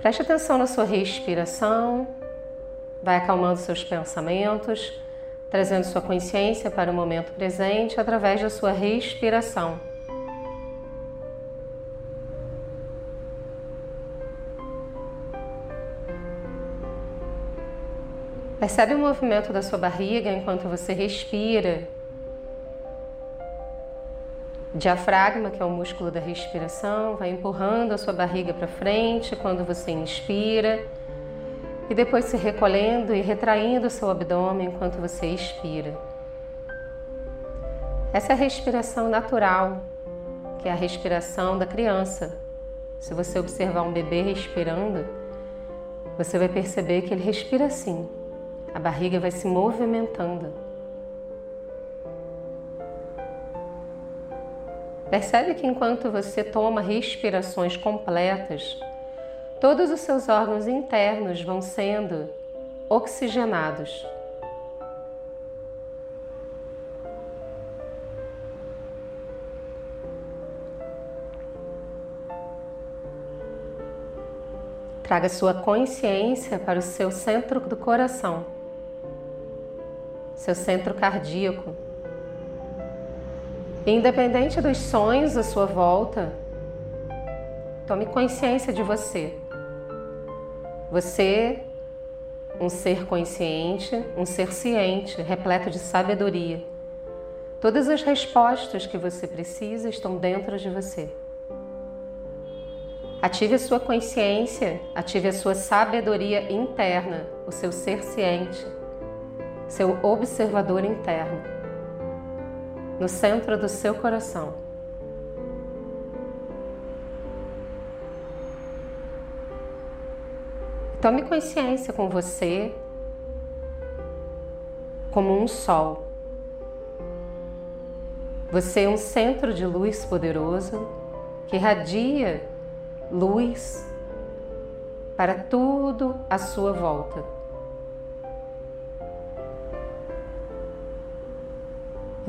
Preste atenção na sua respiração, vai acalmando seus pensamentos, trazendo sua consciência para o momento presente através da sua respiração. Percebe o movimento da sua barriga enquanto você respira. Diafragma, que é o músculo da respiração, vai empurrando a sua barriga para frente quando você inspira e depois se recolhendo e retraindo o seu abdômen enquanto você expira. Essa é a respiração natural, que é a respiração da criança. Se você observar um bebê respirando, você vai perceber que ele respira assim. A barriga vai se movimentando. Percebe que enquanto você toma respirações completas, todos os seus órgãos internos vão sendo oxigenados. Traga sua consciência para o seu centro do coração seu centro cardíaco. Independente dos sonhos à sua volta, tome consciência de você. Você, um ser consciente, um ser ciente, repleto de sabedoria. Todas as respostas que você precisa estão dentro de você. Ative a sua consciência, ative a sua sabedoria interna, o seu ser ciente seu observador interno, no centro do seu coração. Tome consciência com você como um sol. Você é um centro de luz poderoso que irradia luz para tudo à sua volta.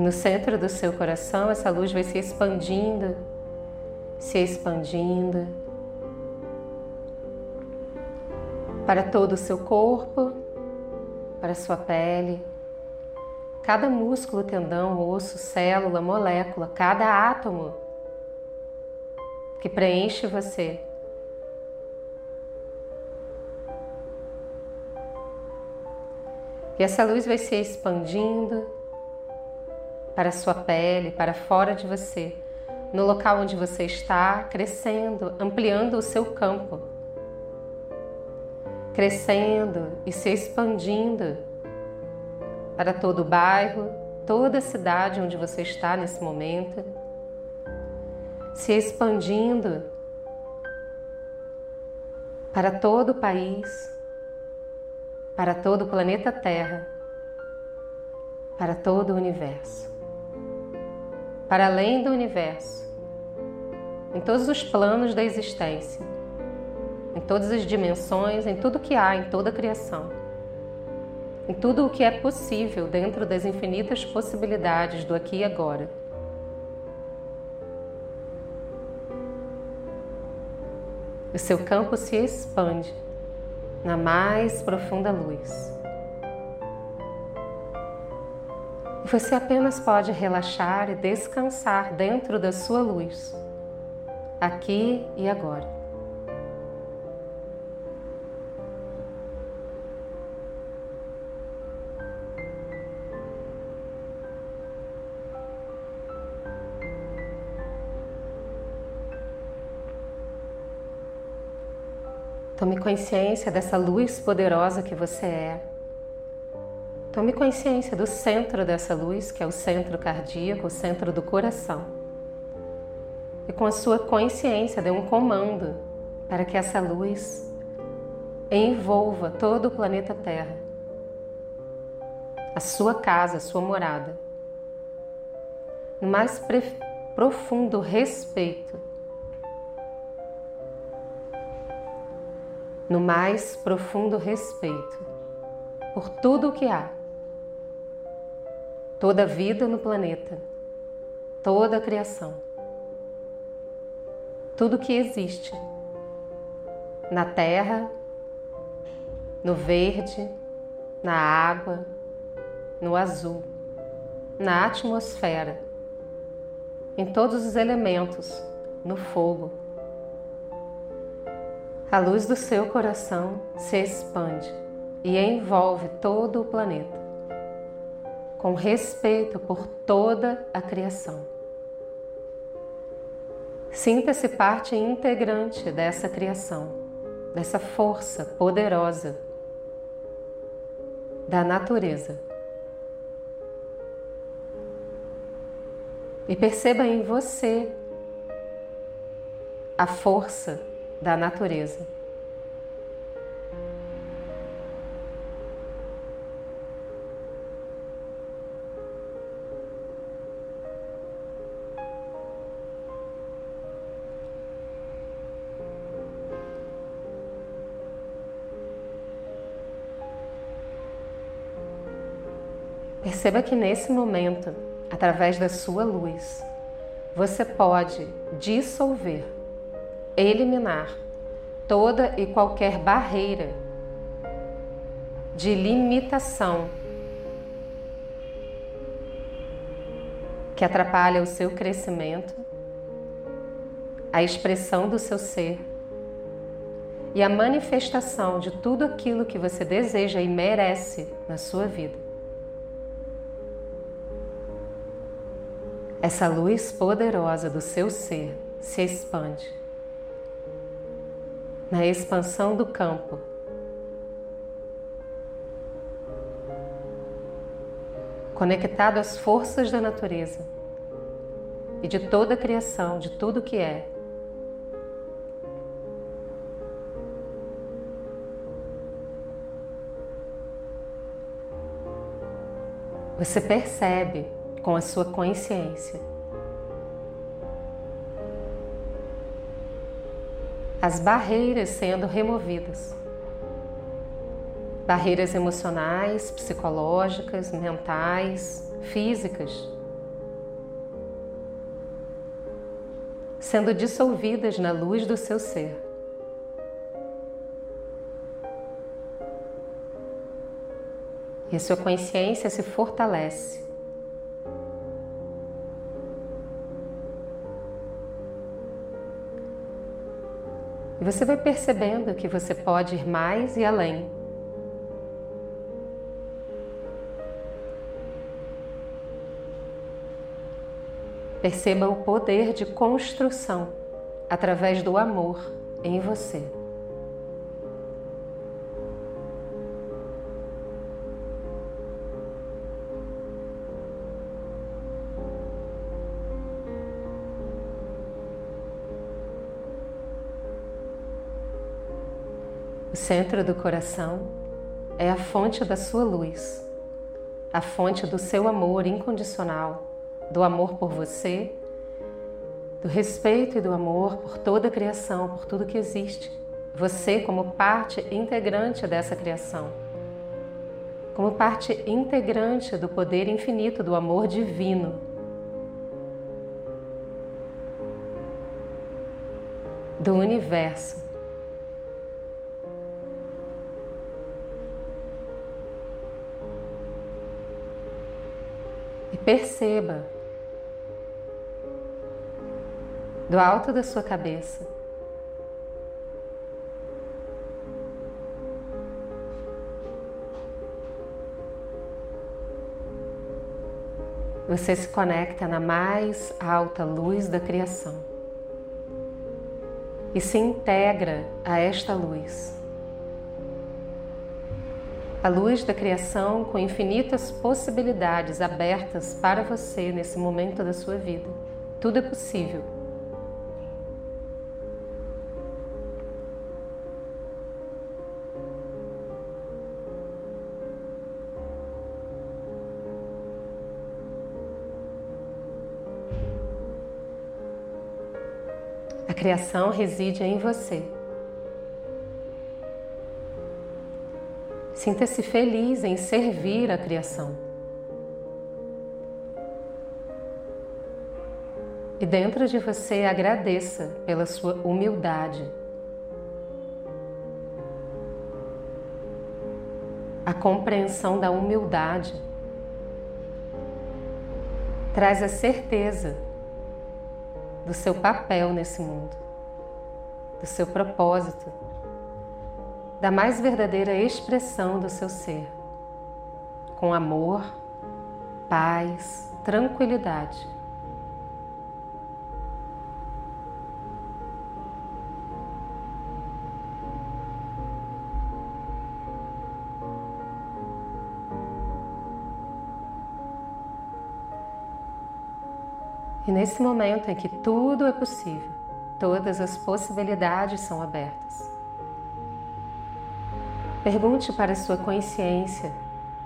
No centro do seu coração, essa luz vai se expandindo, se expandindo para todo o seu corpo, para a sua pele, cada músculo, tendão, osso, célula, molécula, cada átomo que preenche você. E essa luz vai se expandindo para sua pele, para fora de você, no local onde você está, crescendo, ampliando o seu campo, crescendo e se expandindo para todo o bairro, toda a cidade onde você está nesse momento, se expandindo para todo o país, para todo o planeta Terra, para todo o universo para além do universo, em todos os planos da existência, em todas as dimensões, em tudo que há, em toda a criação, em tudo o que é possível dentro das infinitas possibilidades do aqui e agora. O seu campo se expande na mais profunda luz. Você apenas pode relaxar e descansar dentro da sua luz, aqui e agora. Tome consciência dessa luz poderosa que você é. Tome consciência do centro dessa luz, que é o centro cardíaco, o centro do coração. E com a sua consciência, dê um comando para que essa luz envolva todo o planeta Terra, a sua casa, a sua morada, no mais profundo respeito, no mais profundo respeito por tudo o que há toda vida no planeta, toda a criação, tudo que existe. na terra, no verde, na água, no azul, na atmosfera, em todos os elementos, no fogo. A luz do seu coração se expande e envolve todo o planeta, com respeito por toda a criação. Sinta-se parte integrante dessa criação, dessa força poderosa da natureza. E perceba em você a força da natureza. Perceba que nesse momento, através da sua luz, você pode dissolver, eliminar toda e qualquer barreira de limitação que atrapalha o seu crescimento, a expressão do seu ser e a manifestação de tudo aquilo que você deseja e merece na sua vida. Essa luz poderosa do seu ser se expande. Na expansão do campo, conectado às forças da natureza e de toda a criação, de tudo que é. Você percebe com a sua consciência. As barreiras sendo removidas. Barreiras emocionais, psicológicas, mentais, físicas. Sendo dissolvidas na luz do seu ser. E a sua consciência se fortalece. E você vai percebendo que você pode ir mais e além. Perceba o poder de construção através do amor em você. Centro do coração é a fonte da sua luz, a fonte do seu amor incondicional, do amor por você, do respeito e do amor por toda a criação, por tudo que existe. Você, como parte integrante dessa criação, como parte integrante do poder infinito do amor divino. Do universo Perceba do alto da sua cabeça você se conecta na mais alta luz da criação e se integra a esta luz a luz da criação com infinitas possibilidades abertas para você nesse momento da sua vida. Tudo é possível. A criação reside em você. Sinta-se feliz em servir a criação. E dentro de você agradeça pela sua humildade. A compreensão da humildade traz a certeza do seu papel nesse mundo, do seu propósito, da mais verdadeira expressão do seu ser, com amor, paz, tranquilidade. E nesse momento em que tudo é possível, todas as possibilidades são abertas. Pergunte para a sua consciência,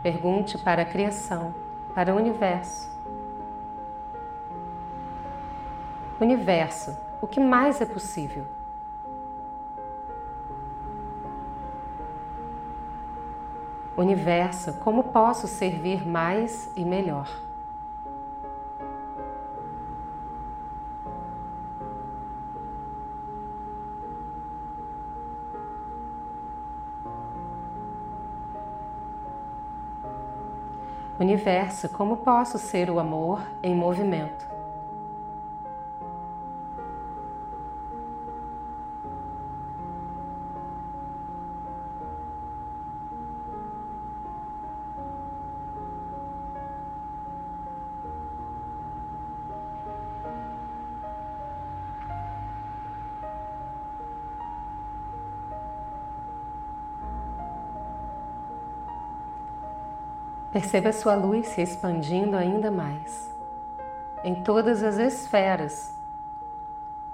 pergunte para a criação, para o universo. Universo, o que mais é possível? Universo, como posso servir mais e melhor? Universo, como posso ser o amor em movimento? Perceba sua luz se expandindo ainda mais em todas as esferas,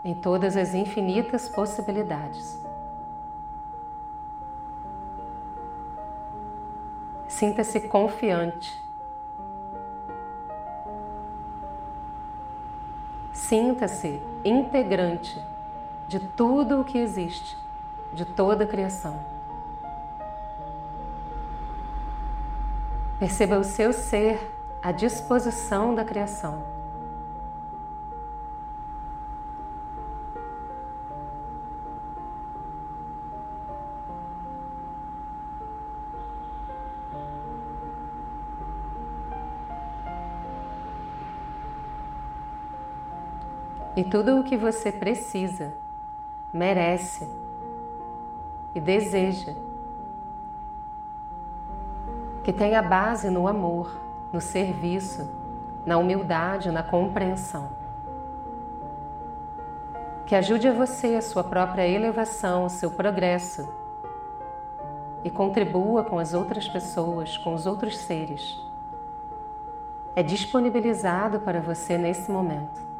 em todas as infinitas possibilidades. Sinta-se confiante. Sinta-se integrante de tudo o que existe, de toda a criação. Perceba o seu ser à disposição da criação. E tudo o que você precisa, merece e deseja que tenha base no amor, no serviço, na humildade, na compreensão. Que ajude a você a sua própria elevação, o seu progresso e contribua com as outras pessoas, com os outros seres. É disponibilizado para você nesse momento.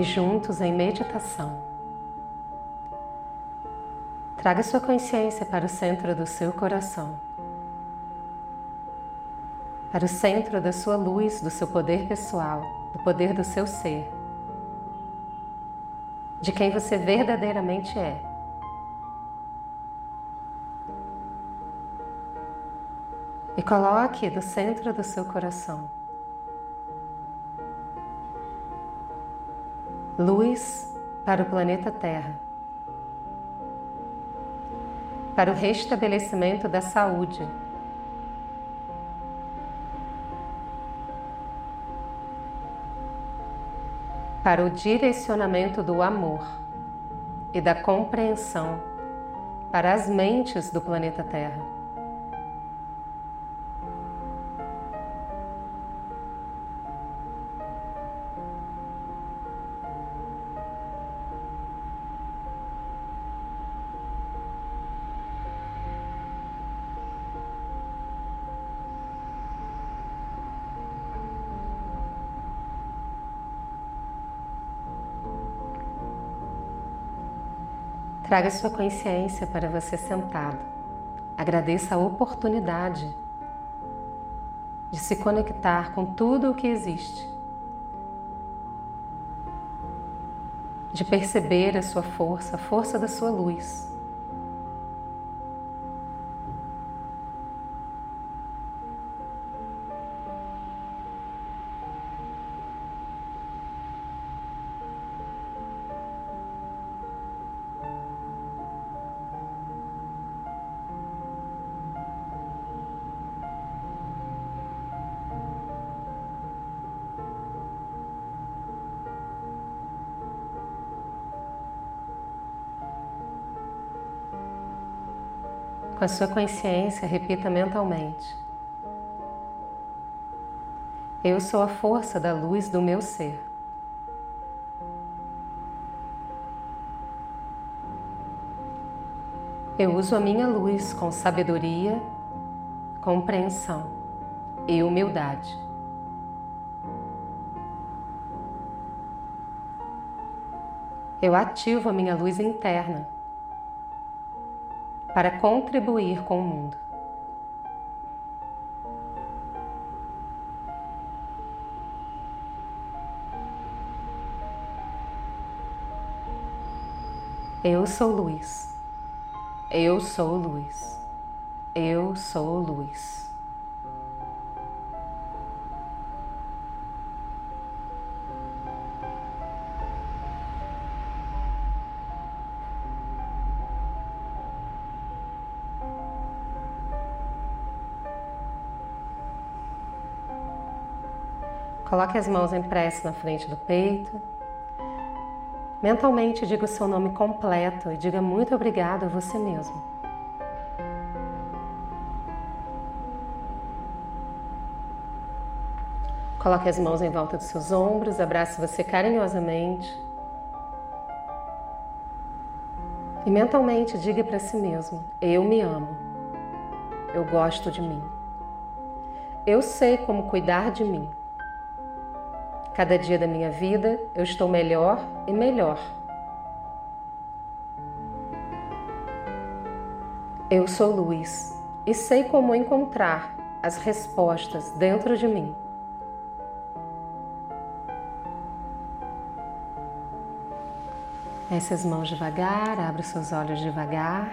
E juntos em meditação. Traga sua consciência para o centro do seu coração, para o centro da sua luz, do seu poder pessoal, do poder do seu ser, de quem você verdadeiramente é. E coloque do centro do seu coração luz para o planeta Terra, para o restabelecimento da saúde. Para o direcionamento do amor e da compreensão para as mentes do planeta Terra. Traga sua consciência para você sentado. Agradeça a oportunidade de se conectar com tudo o que existe, de perceber a sua força, a força da sua luz. Com a sua consciência, repita mentalmente: Eu sou a força da luz do meu ser. Eu uso a minha luz com sabedoria, compreensão e humildade. Eu ativo a minha luz interna para contribuir com o mundo. Eu sou luz. Eu sou luz. Eu sou luz. Coloque as mãos em prece na frente do peito. Mentalmente diga o seu nome completo e diga muito obrigado a você mesmo. Coloque as mãos em volta dos seus ombros, abrace você carinhosamente. E mentalmente diga para si mesmo: Eu me amo. Eu gosto de mim. Eu sei como cuidar de mim. Cada dia da minha vida eu estou melhor e melhor. Eu sou luz e sei como encontrar as respostas dentro de mim. Desce as mãos devagar, abre seus olhos devagar.